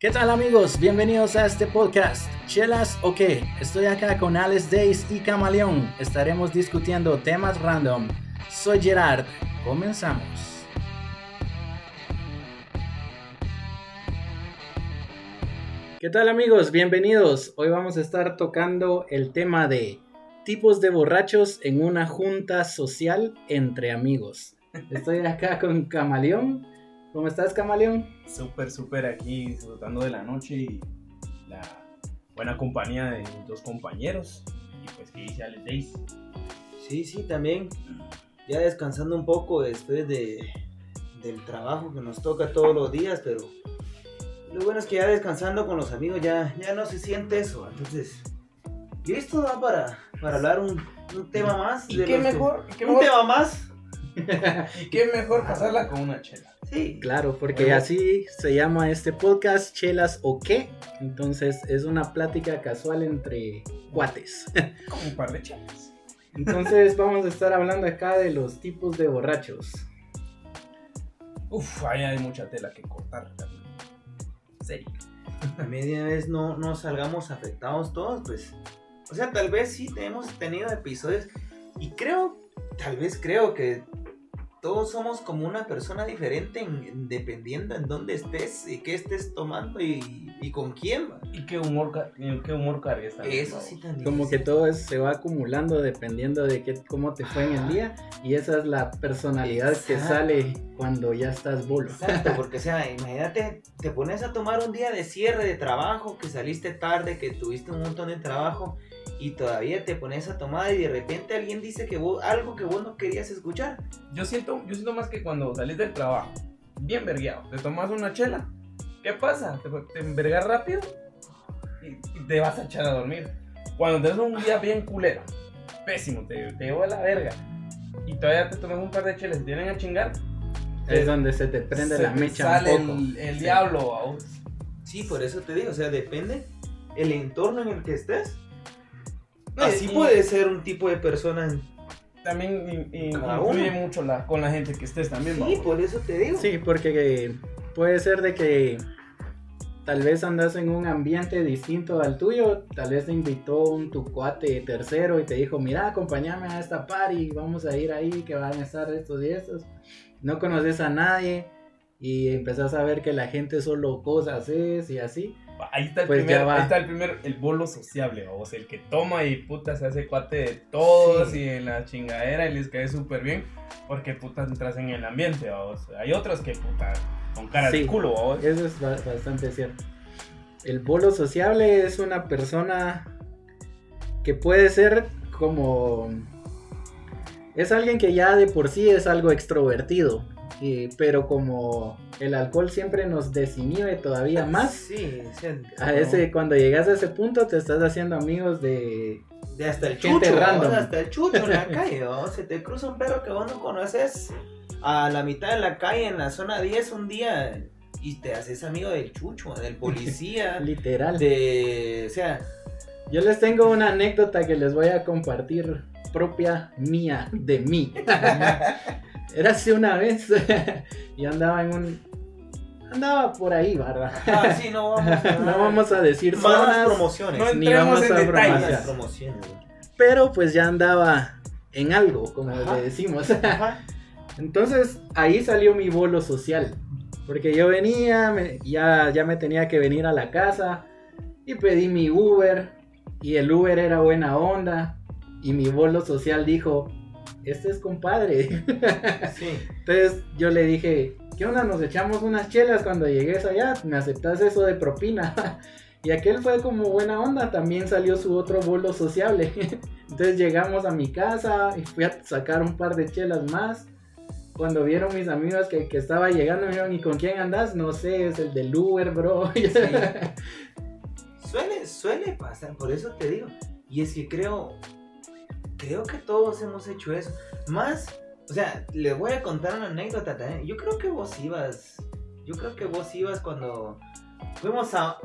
¿Qué tal amigos? Bienvenidos a este podcast. ¿Chelas o qué? Estoy acá con Alex Days y Camaleón. Estaremos discutiendo temas random. Soy Gerard. Comenzamos. ¿Qué tal amigos? Bienvenidos. Hoy vamos a estar tocando el tema de tipos de borrachos en una junta social entre amigos. Estoy acá con Camaleón. ¿Cómo estás, Camaleón? Súper, súper aquí disfrutando de la noche y la buena compañía de mis dos compañeros. Y pues, ¿qué dice Alex Days? Sí, sí, también. Ya descansando un poco después de, del trabajo que nos toca todos los días, pero lo bueno es que ya descansando con los amigos ya, ya no se siente eso. Entonces, y esto da para, para hablar un, un tema más. ¿Y de qué que- mejor? ¿Y qué un mejor? tema más. ¿Y qué mejor pasarla con una chela? Sí. Claro, porque Bueno. así se llama este podcast, Chelas o qué. Entonces es una plática casual entre cuates. Como un par de chelas. Entonces vamos a estar hablando acá de los tipos de borrachos. Uf, ahí hay mucha tela que cortar. serio. A media vez no, no salgamos afectados todos, pues. O sea, tal vez sí hemos tenido episodios. Y creo, tal vez creo que todos somos como una persona diferente en- en- dependiendo en dónde estés y qué estés tomando y, y con quién. ¿Y qué humor, qué humor cargues también? Eso sí también. Como que todo es- se va acumulando dependiendo de qué, cómo te fue en el día. Y esa es la personalidad que Exacto. sale cuando ya estás bolo. Exacto, porque o sea, imagínate, te pones a tomar un día de cierre de trabajo, que saliste tarde, que tuviste un montón de trabajo y todavía te pones a tomar y de repente alguien dice que vos, algo que vos no querías escuchar. Yo siento, yo siento más que cuando salís del trabajo, bien vergueado, te tomas una chela. ¿Qué pasa? Te, te envergas rápido y, y te vas a echar a dormir. Cuando tenés un día bien culero, pésimo, te, te llevo a la verga. Y todavía te tomas un par de chelas y te vienen a chingar. Es eh, donde se te prende se la te mecha sale un poco. el, el Sí. diablo vos. Sí, por eso te digo, o sea, depende el entorno en el que estés. No, Así y- puede ser un tipo de persona. También Cada influye uno. mucho la, con la gente que estés también. Sí, por eso te digo. Sí, porque puede ser de que tal vez andas en un ambiente distinto al tuyo, tal vez te invitó un tu cuate tercero y te dijo, mira, acompáñame a esta party, vamos a ir ahí, que van a estar estos y estos. No conoces a nadie y empezás a ver que la gente solo cosas es y así. Ahí está el Pues primer, ahí está el primer, el bolo sociable, vamos, el que toma y puta se hace cuate de todos Sí. y en la chingadera y les cae súper bien, porque puta entras en el ambiente, vamos. Hay otros que puta con cara Sí. de culo, vamos. Eso es ba- bastante cierto. El bolo sociable es una persona que puede ser como... Es alguien que ya de por sí es algo extrovertido, y- pero como el alcohol siempre nos desinhibe todavía más, Sí, o sea, a ese, cuando llegas a ese punto te estás haciendo amigos de... De hasta el chucho, hasta el chucho en la calle, ¿no? Se te cruza un perro que vos no conoces a la mitad de la calle en la zona 10 un día y te haces amigo del chucho, del policía, Literal. de... O sea, Yo les tengo una anécdota que les voy a compartir propia mía, de mí. Era así una vez, yo andaba en un... Andaba por ahí, ¿verdad? ah, sí, no vamos a... No vamos a decir Más zonas, promociones. No ni vamos en a detalles. Promociones. pero pues ya andaba en algo, como Ajá. le decimos. Ajá. Entonces ahí salió mi bolo social, porque yo venía, me- ya, ya me tenía que venir a la casa y pedí mi Uber y el Uber era buena onda y mi bolo social dijo, este es compadre. Sí. Entonces yo le dije, ¿qué onda? Nos echamos unas chelas cuando llegues allá, me aceptas eso de propina. Y aquel fue como buena onda, también salió su otro bolo sociable. Entonces llegamos a mi casa y fui a sacar un par de chelas más. Cuando vieron mis amigos que, que estaba llegando, me dijeron, ¿y con quién andas? No sé, es el del Uber, bro. Suele, suele pasar, por eso te digo. Y es que creo, creo que todos hemos hecho eso. Más, o sea, les voy a contar una anécdota también. Yo creo que vos ibas, yo creo que vos ibas cuando fuimos a,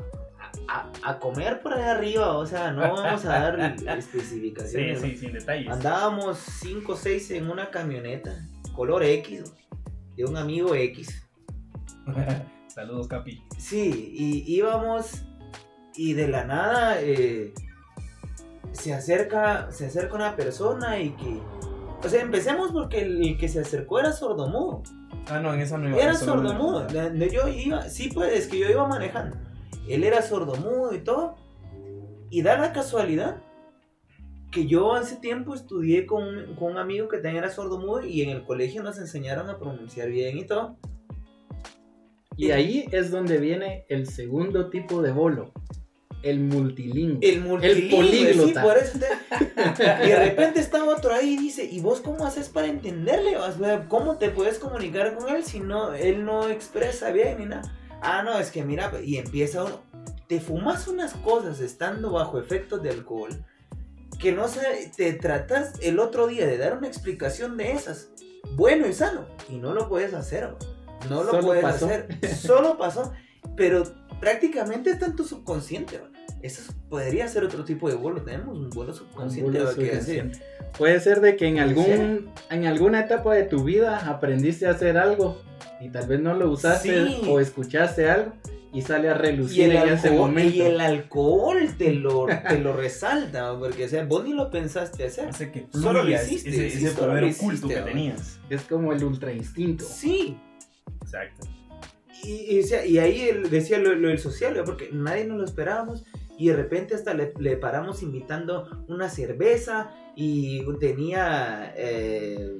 a, a comer por ahí arriba. O sea, no vamos a dar Sí, especificaciones. ¿no? sí, sin detalles. Andábamos 5 o 6 en una camioneta, color X, de un amigo X. Saludos, Capi. Sí, y íbamos y de la nada eh, se acerca se acerca una persona y que o sea, empecemos porque el, el que se acercó era sordomudo. Ah, no, en esa no iba. Era sordomudo. La- Yo iba, sí, pues es que yo iba manejando. Él era sordomudo y todo. Y da la casualidad que yo hace tiempo estudié con, un- con un amigo que también era sordomudo y en el colegio nos enseñaron a pronunciar bien y todo. Y ahí es donde viene el segundo tipo de bolo, el multilingüe. El multilingüe, políglota. sí, por eso te- Y de repente está otro ahí y dice, ¿y vos cómo haces para entenderle? O sea, ¿cómo te puedes comunicar con él si no, él no expresa bien ni nada? Ah, no, es que mira, y empieza uno, te fumas unas cosas estando bajo efectos de alcohol, que no sé, te tratas el otro día de dar una explicación de esas, bueno y sano, y no lo puedes hacer, no lo Solo puedes pasó. hacer, solo pasó, pero prácticamente está en tu subconsciente. Eso podría ser otro tipo de vuelo. Tenemos un vuelo Un subconsciente. Puede ser de que en algún en alguna etapa de tu vida aprendiste a hacer algo y tal vez no lo usaste Sí. o escuchaste algo y sale a Y relucir el, en ese alcohol, momento. y el alcohol te lo, te lo resalta, porque o sea, vos ni lo pensaste hacer. Hace que Solo lo hiciste, ese, ese poder oculto que tenías. Es como el ultra instinto. Sí, Exacto. Y, y, ahí decía lo, lo del social, porque nadie nos lo esperábamos. Y de repente hasta le, le paramos invitando una cerveza y tenía... eh,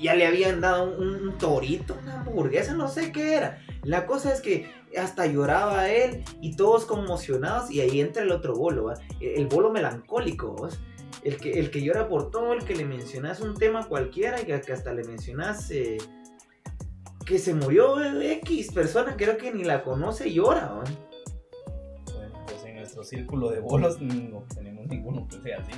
ya le habían dado un, torito, una hamburguesa, no sé qué era. La cosa es que hasta lloraba él y todos conmocionados y ahí entra el otro bolo, ¿va? el bolo melancólico. El que, el que llora por todo, el que le mencionas un tema cualquiera y que hasta le mencionas eh, que se murió X persona, creo que ni la conoce y llora. Bueno, pues en nuestro círculo de bolos no tenemos ninguno que sea así.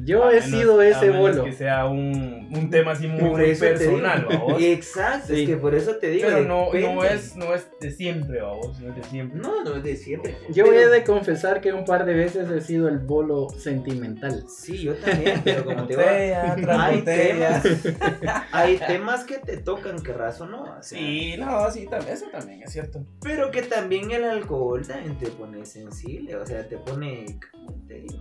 Yo A he menos- sido a ese menos bolo. Que sea un, un tema así muy, personal, digo. vamos. Exacto, Sí. es que por eso te digo. Pero no, no, es, no es de siempre, vamos. No es de siempre. No, no es de siempre. Yo Pero- he de confesar que un par de veces he sido el bolo sentimental. Sí, yo también, pero como te tras Hay temas, hay temas que te tocan, que razón no. o sea, Sí, no, sí, también, eso también es cierto. Pero que también el alcohol también te pone sensible, o sea, te pone, ¿cómo te digo?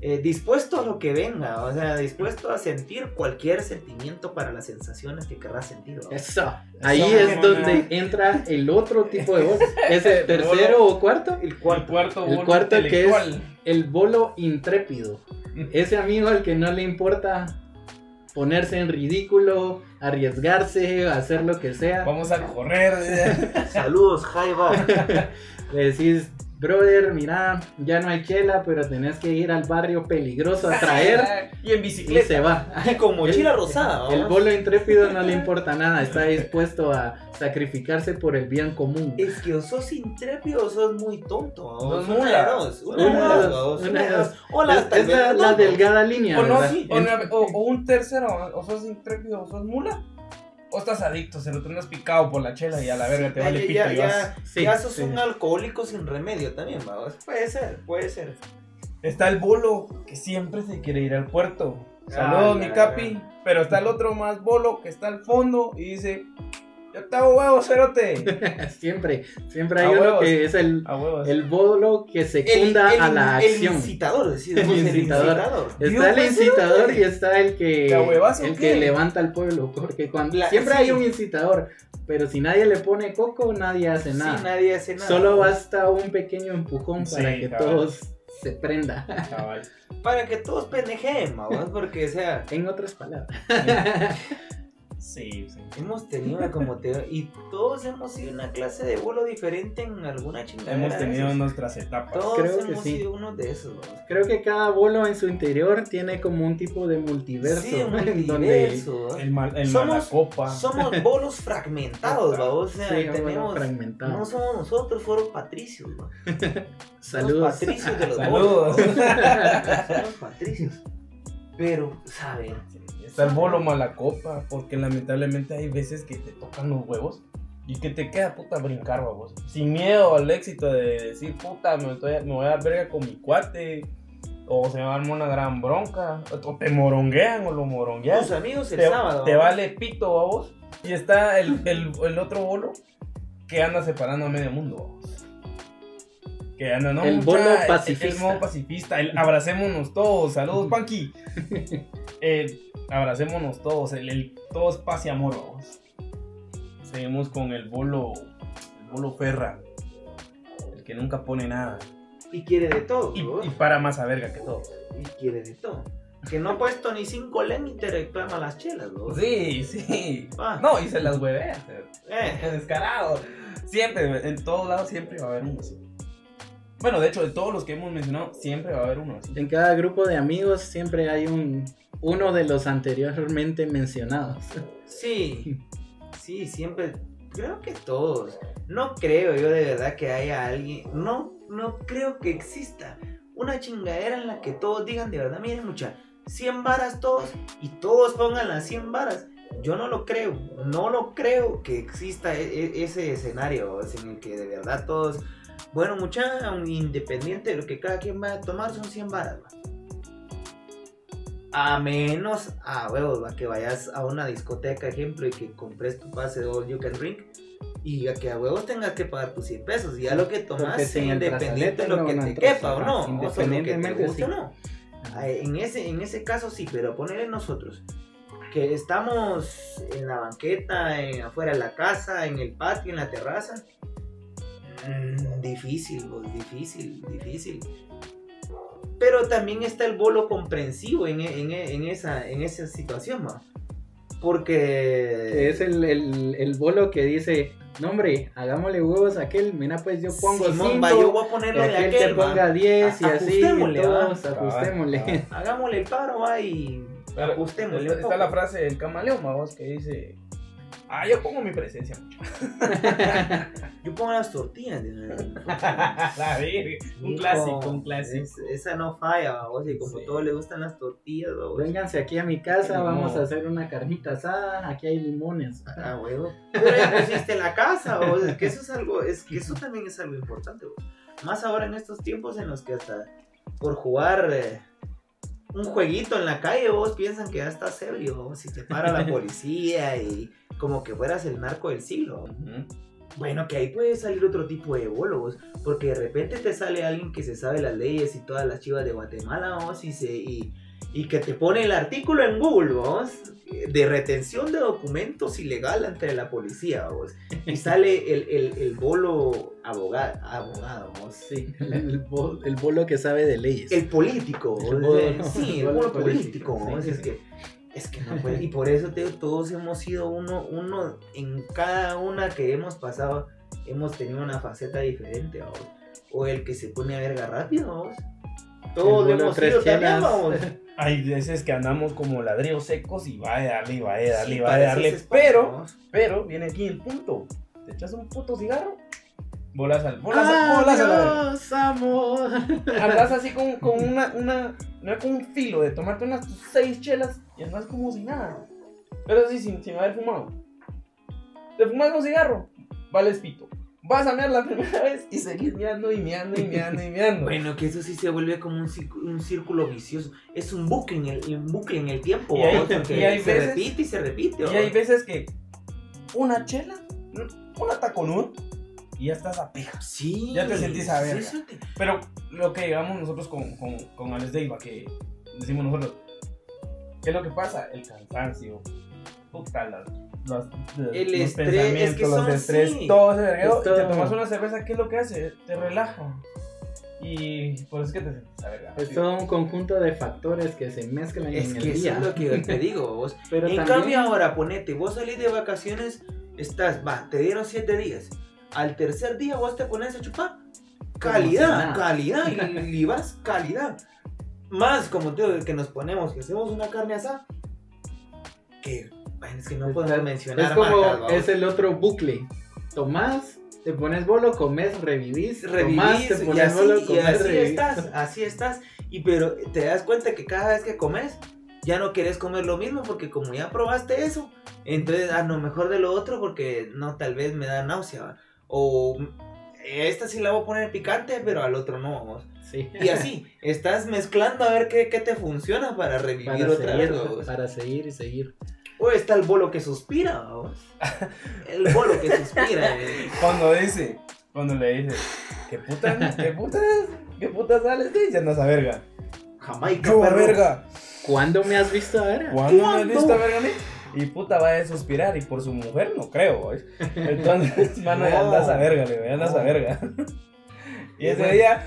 Eh, dispuesto a lo que venga, o sea, dispuesto a sentir cualquier sentimiento para las sensaciones que querrás sentir. ¿no? Eso. Ahí Eso, es donde entra el otro tipo de bolo. ¿Es el El tercero o cuarto? El El cuarto. cuarto, El bolo cuarto que es-. El bolo intrépido. Ese amigo al que no le importa ponerse en ridículo, arriesgarse, hacer lo que sea. Vamos a correr. Saludos, Jaiba. Le decís, brother, mira, ya no hay chela, pero tenés que ir al barrio peligroso a traer. y en Y bicicleta. se va. Con mochila rosada. El bolo intrépido no le importa nada, está dispuesto a sacrificarse por el bien común. Es que o sos intrépido o sos muy tonto. dos, Una Una dos. Una. O la, Es, la, delgada línea, O, no, o- o un tercero, o sos intrépido, o sos mula. O estás adicto, se lo tenés picado por la chela y a la verga te vale ya, pito ya, y vas. ya, Sí, ya sos sí. un alcohólico sin remedio también, vamos. Puede ser, puede ser. Está el bolo que siempre se quiere ir al puerto. Ah, Saludos, mi capi. Pero está el otro más bolo que está al fondo y dice: Yo te hago huevo, cerote. siempre, siempre hay A uno huevos. que es el, el bolo que secunda a la el acción. incitador, decís, El incitador. Está el incitador y está el que ¿De a huevazo el que levanta al pueblo, porque cuando La- siempre sí. hay un incitador, pero si nadie le pone coco, nadie hace Sí, nada. nadie hace nada. Solo basta un pequeño empujón para que cabal. todos se prenda. Cabal. Para que todos pendejen, porque, o sea, En otras palabras. Sí, sí. hemos tenido como te y todos hemos ido a una clase de vuelo diferente en alguna chingada. Hemos tenido nuestras etapas. Todos Creo que hemos sí. sido uno de esos, vamos. Creo que cada bolo en su interior tiene como un tipo de multiverso. Sí, un multiverso, ¿va? El, mal, el Somos- malacopa. Somos bolos fragmentados, vamos. O sea, Sí, tenemos. fragmentado. No somos nosotros, fueron patricios, ¿va? Saludos. Los patricios de los Saludos. bolos. Somos patricios. Pero, ¿saben? Está el bolo malacopa, porque lamentablemente hay veces que te tocan los huevos y que te queda puta brincar, babos. Sin miedo al éxito de decir, puta, me, estoy- me voy a dar verga con mi cuate, o se va a armar una gran bronca, o te moronguean o lo moronguean. Tus amigos el Te, sábado. te ¿va? vale pito, babos. Y está el, el, el otro bolo que anda separando a medio mundo. Que anda, no, El mucha- bolo el- pacifista. El, modo pacifista, el abracémonos todos. Saludos, Panky. Eh, abracémonos todos, el, el- todo es paz y amor. vamos. Seguimos con el bolo, el bolo Ferra, el que nunca pone nada. Y quiere de todo. Y, y para más a verga que todo. Y quiere de todo. Que no ha puesto ni cinco len y te reclama las chelas, ¿no? Sí, sí. Ah. No, y se las huevea. Eh, Es descarado. Siempre, en todos lados siempre va a haber uno así. Bueno, de hecho, de todos los que hemos mencionado, siempre va a haber uno así. En cada grupo de amigos siempre hay un uno de los anteriormente mencionados. sí, sí, siempre. Creo que todos. No creo yo de verdad que haya alguien. No, no creo que exista una chingadera en la que todos digan de verdad, miren mucha, 100 varas todos y todos pongan las 100 varas. Yo no lo creo, no lo creo que exista e- e- ese escenario en el que de verdad todos, bueno mucha, independiente de lo que cada quien va a tomar son 100 varas. va. A menos, a huevos, va, que vayas a una discoteca, ejemplo, y que compres tu pase de All You Can Drink y a que a huevos tengas que pagar tus 100 pesos. Y ya lo que tomas, el independiente de lo que no- te no quepa o no, o sea, lo que te independientemente, guste o sí. no. Ah, En ese, en ese caso sí, pero ponerle nosotros que estamos en la banqueta, en, afuera de la casa, en el patio, en la terraza. mm, difícil, pues, difícil, difícil. Pero también está el bolo comprensivo en, e- en e- en esa, en esa situación, ma. Porque... Que es el, el, el bolo que dice, no hombre, hagámosle huevos a aquel, mira pues yo pongo Simón, 5, va, yo voy a ponerlo de aquel, aquel, te ma. ponga 10 y así, ajustémosle, todos ¿va? ajustémosle. Ah, Hagámosle el paro, va, y Pero, ajustémosle. Está la frase del camaleón, vamos, que dice: Ah, yo pongo mi presencia, muchacho. Yo pongo las tortillas. La. Un Hijo, clásico, un clásico. es- esa no falla, babos, y como Sí. a todos les gustan las tortillas, babos. Vénganse aquí a mi casa, No. vamos a hacer una carnita asada, aquí hay limones. Ah, huevo. Pero ya pusiste la casa, babos, es que eso es algo, es que eso también es algo importante, babos. Más ahora en estos tiempos en los que hasta por jugar eh, un jueguito en la calle, vos piensan que ya estás serio, babos, si te para la policía y como que fueras el narco del siglo. Bueno, que ahí puede salir otro tipo de bologos, porque de repente te sale alguien que se sabe las leyes y todas las chivas de Guatemala, vamos, y, se, y, y que te pone el artículo en Google, vamos, de retención de documentos ilegal ante la policía, vamos, y sale el, el, el bolo abogado, abogado, vamos. Sí, el, el bol- el bolo que sabe de leyes. El político, El bolo- sí, el bolo político, político, vamos, sí. es que es que no puede. Y por eso te todos hemos sido uno, uno, en cada una que hemos pasado, hemos tenido una faceta diferente, vamos. O el que se pone a verga rápido, vamos. Todos hemos tres sido también, vamos. Hay veces que andamos como ladrillos secos y va a darle, y va a darle, y Sí, va a eso darle. es espacio, Pero, pero, viene aquí el punto. Te echas un puto cigarro, bolas al, bolas, al- bolas. Adiós, amor. Andas así con, con una, una, no con un filo de tomarte unas tus seis chelas y andas como si nada. Pero así sin, sin haber fumado. Te fumas un cigarro, vales pito. Vas a mear la primera vez y seguís meando y meando y meando y meando. Bueno, que eso sí se vuelve como un, círculo vicioso. Es un bucle en el, un bucle en el tiempo, Y hay- y hay se veces- repite y se repite. y hay veces que una chela, una taconuda y ya estás a pija. Sí. Ya te sentís a sí, te- Pero lo que llegamos nosotros con, con, con Alex Deiva, que decimos nosotros, ¿qué es lo que pasa? El cansancio, puta, las, las- El los estrés, pensamientos, es que los son estrés, así. todo ese vergueo, Es y te tomas una cerveza, ¿qué es lo que hace? Te relaja. Y por eso es que te sientes a verga. Es todo un conjunto de factores que se mezclan Es en que el eso día. es lo que yo te digo, vos. Pero en también, cambio ahora, ponete, vos salís de vacaciones, estás, va, te dieron siete días. Al tercer día vos te pones a chupar. Calidad, calidad, y, y vas calidad. Más como te digo, que nos ponemos, que hacemos una carne asada. Que, bueno, es que no podemos mencionar es como, marcas, es el otro bucle. Tomás, te pones bolo, comes, revivís, tomás, revivís te y pones así, bolo, y comes, así revivís. estás, así estás. Y pero te das cuenta que cada vez que comes, ya no quieres comer lo mismo porque como ya probaste eso, entonces a lo mejor de lo otro porque no, tal vez me da náusea. ¿va? O esta sí la voy a poner picante, pero al otro no, vamos. Sí. Y así, estás mezclando a ver qué, qué te funciona para revivir para otra seguir, vez. para seguir y seguir. O está el bolo que suspira, vamos. El bolo que suspira. eh. Cuando dice, cuando le dice, ¿qué putas, qué putas, qué putas sales? Te dicen esa verga. Jamaica, ¿Qué verga? ¿Cuándo me has visto ahora? ¿Cuándo me has visto verga a mí? Y puta va a suspirar y por su mujer no creo, ¿ves? Entonces, mano, ya No. andas a verga, le ya andas a verga. Y Y ese bueno. día,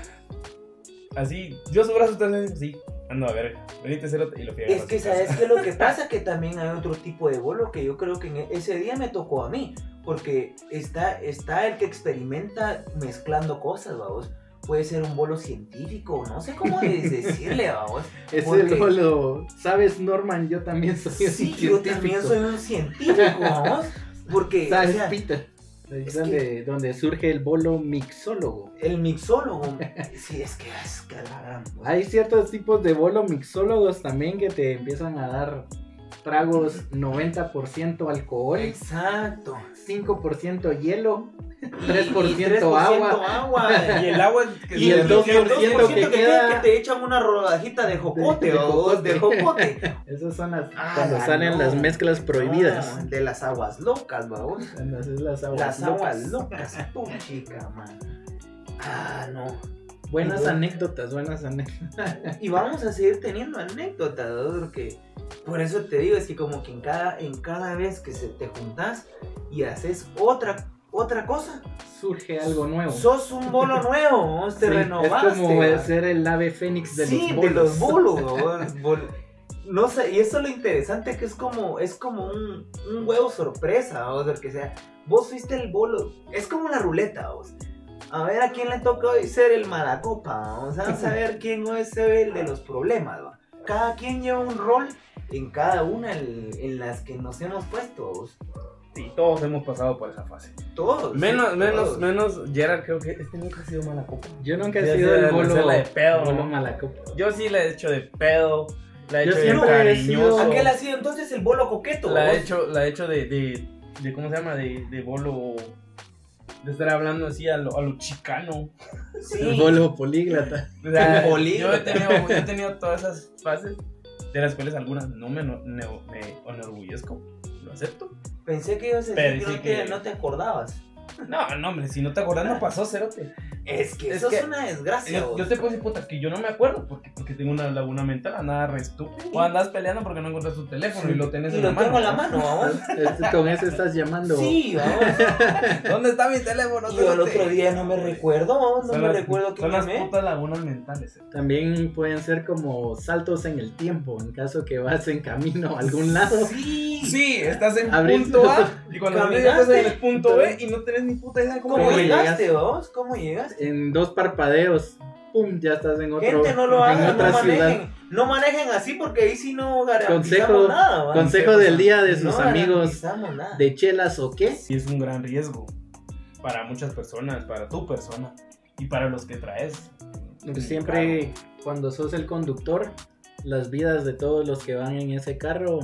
así, yo su brazo también, sí, ando a verga. Venite cerote y lo fui a Es que sabes que lo que pasa que también hay otro tipo de bolo que yo creo que en e- ese día me tocó a mí, porque está, está el que experimenta mezclando cosas, vamos. Puede ser un bolo científico, no sé cómo de- decirle, vamos. Es porque- el bolo. ¿Sabes, Norman? Yo también soy un Sí, yo también científico. soy un científico, vamos. Porque o ¿Sabes, sea, Peter? Es es donde, donde surge el bolo mixólogo. el mixólogo, sí, es que es que la gran- Hay ciertos tipos de bolo mixólogos también que te empiezan a dar tragos 90% alcohol, Exacto. 5% hielo, Y- 3% y 3% agua. agua. Y el agua que Y el 2% que que, queda- que te echan una rodajita de jocote, De- de vamos, de jocote. Esas son las Ah, cuando salen no. las mezclas prohibidas. No, de las aguas locas, haces las aguas Las locas. aguas locas, tu chica, man. Ah, no. Buenas anécdotas, buenas anécdotas. Y vamos a seguir teniendo anécdotas, ¿no? porque por eso te digo, es que como que en cada, en cada vez que se te juntas y haces otra, otra cosa, Surge algo nuevo. sos un bolo nuevo, te Sí, renovaste. Es como ¿va? ser el ave fénix de sí, los de bolos. los bolos, ¿no? Sé, y eso es lo interesante que es como, es como un, un huevo sorpresa, o sea, que sea, vos fuiste el bolo, es como la ruleta, vos. A ver a quién le toca hoy ser el malacopa, vamos a saber quién hoy se ve el de los problemas, ¿va? Cada quien lleva un rol en cada una en, en las que nos hemos puesto. Sí, todos hemos pasado por esa fase. Todos. Menos, sí, menos, todos. menos Gerard, creo que este nunca ha sido mala copa. Yo nunca he sido el bolo, hacerla de pedo, bolo ¿no? malacopa. Yo sí la he hecho de pedo, la he Yo hecho de cariñoso. sido- Aquel ha sido entonces el bolo coqueto, La he hecho, la he hecho de, de, de, ¿cómo se llama? De, de bolo, de estar hablando así a lo, a lo chicano. Sí. El bolo políglata. O sea, Políglota. yo, he tenido, yo he tenido todas esas fases, de las cuales algunas no me, no- me, me enorgullezco, lo acepto. Pensé que ibas a decir que, no, te, que- no te acordabas. No, no, hombre, si no te acordás no pasó, cerote. Es que Es eso que- es una desgracia. Yo, yo te puedo decir, puta, que yo no me acuerdo porque, porque tengo una laguna mental, andaba re estúpido. O andas peleando porque no encuentras tu teléfono y lo tenés y en lo la mano. tengo en la ¿no? mano, vamos. Con ese estás llamando. Sí, vamos. ¿Dónde está mi teléfono? Y yo el otro día no me recuerdo, vamos, no Son me las- recuerdo que Son las llamé. putas lagunas mentales. eh. También pueden ser como saltos en el tiempo, en caso que vas en camino a algún lado. Sí. Sí, estás en punto A y cuando estás en el punto B y no tenés ni puta idea de cómo ¿Cómo ¿Cómo llegar. llegaste, vos? ¿Cómo llegaste? En dos parpadeos, pum, ya estás en otro. Gente, no lo en hagan, no ciudad. manejen. No manejen así porque ahí sí no garantizamos Consejo- nada. ¿va? Consejo del día de sus No amigos nada. de chelas o qué. Sí, es un gran riesgo para muchas personas, para tu persona y para los que traes. Siempre cuando sos el conductor, las vidas de todos los que van en ese carro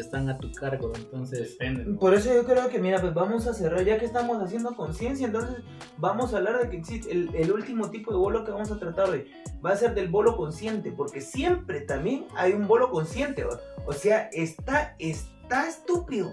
están a tu cargo. Entonces, Depende. ¿no? Por eso yo creo que, mira, pues vamos a cerrar, ya que estamos haciendo conciencia, entonces vamos a hablar de que existe el, el último tipo de bolo que vamos a tratar hoy. Va a ser del bolo consciente, porque siempre también hay un bolo consciente. ¿va? O sea, está, está estúpido,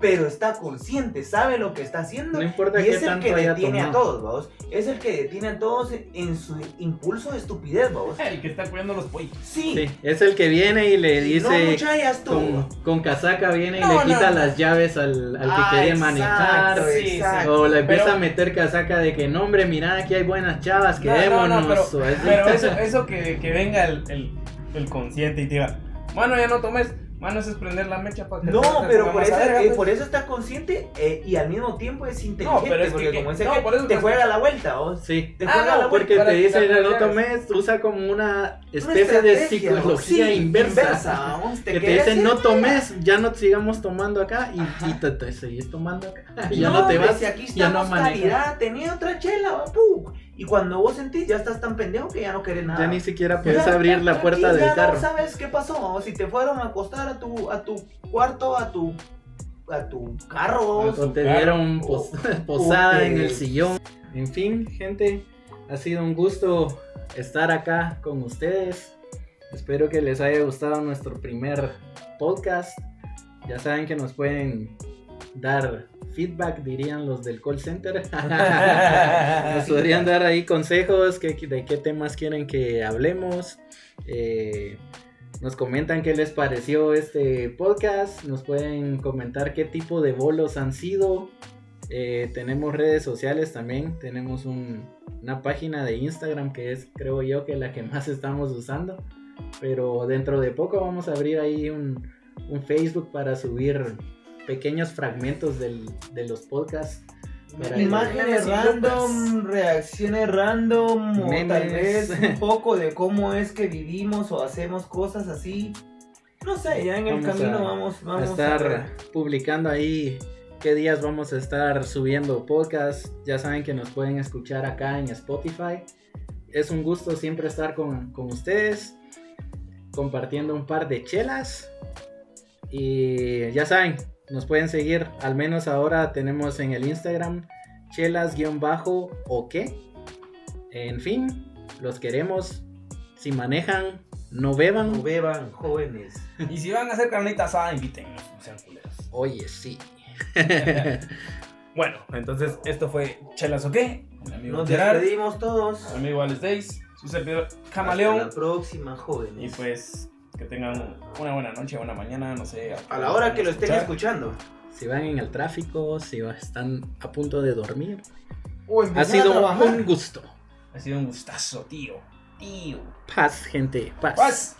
pero está consciente, sabe lo que está haciendo. no importa Y qué es el tanto que detiene a todos, vamos. Es el que detiene a todos en su impulso de estupidez, vamos. El que está cuidando los pollos. Sí. Sí, es el que viene y le no, dice tú. con, con casaca viene y No, le no, quita no. las llaves al, al que Ah, quiere exacto, manejar. sí, exacto. O le empieza Pero- a meter casaca de que no hombre, mira aquí hay buenas chavas, No, no, quedémonos. no, pero, eso, eso que, que venga el, el, el consciente y te diga, mano, ya no tomes, mano, eso es prender la mecha para que No, te- te pero por eso, verga, eh, pues. por eso está consciente eh, y al mismo tiempo es inteligente. pero es que- porque que- como ese no, que por eso te que- juega la vuelta, vos. Sí. Te Ah, juega no, la Porque te dice, quitar no las tomes, usa como una Una especie de ¿no? psicología Sí, inversa. vamos, Que te quedas dicen en- no tomes, ya no sigamos tomando acá y, y te, te seguís tomando acá. Ya no, te vas, si aquí ya no calidad, tenía otra chela, ¡pum! Y cuando vos sentís, ya estás tan pendejo que ya no querés nada. Ya ni siquiera Ya, puedes abrir la puerta ya del no carro. sabes qué pasó, vamos, si te fueron a acostar a tu, a tu cuarto, a tu, a tu carro, vos. O te Claro. dieron pos- posada o en el sillón. En fin, gente, ha sido un gusto estar acá con ustedes. Espero que les haya gustado nuestro primer podcast. Ya saben que nos pueden dar feedback, dirían los del call center. nos podrían dar ahí consejos que, de qué temas quieren que hablemos. Eh, nos comentan qué les pareció este podcast. Nos pueden comentar qué tipo de bolos han sido. Eh, tenemos redes sociales también. Tenemos una página de Instagram que es, creo yo, que la que más estamos usando. Pero dentro de poco vamos a abrir ahí un, un Facebook para subir pequeños fragmentos del, de los podcasts. para- Imágenes random, reacciones random, o tal Memes. vez un poco de cómo es que vivimos o hacemos cosas así. No sé, ya en el Vamos camino a- vamos, a vamos estar ver. publicando ahí qué días vamos a estar subiendo podcast. Ya saben que nos pueden escuchar acá en Spotify. Es un gusto siempre estar con, con ustedes, compartiendo un par de chelas. Y ya saben, nos pueden seguir. Al menos ahora tenemos en el Instagram chelas-o qué. En fin, los queremos. Si manejan, no beban. No beban, jóvenes. Y si van a hacer carnita asada, invítennos, no sean culeros. Oye, sí. Bueno, entonces esto fue Chelas o qué? Nos Gerard, despedimos todos. mi amigo Alex Days, su servidor Hasta Camaleón. la próxima, Y jóvenes. pues que tengan una buena noche, una mañana, no sé. A la hora que lo estén escuchando. Si van en el tráfico, si están a punto de dormir. O Ha sido un gusto. Ha sido un gustazo, tío. Tío. Paz, gente. Paz. Paz.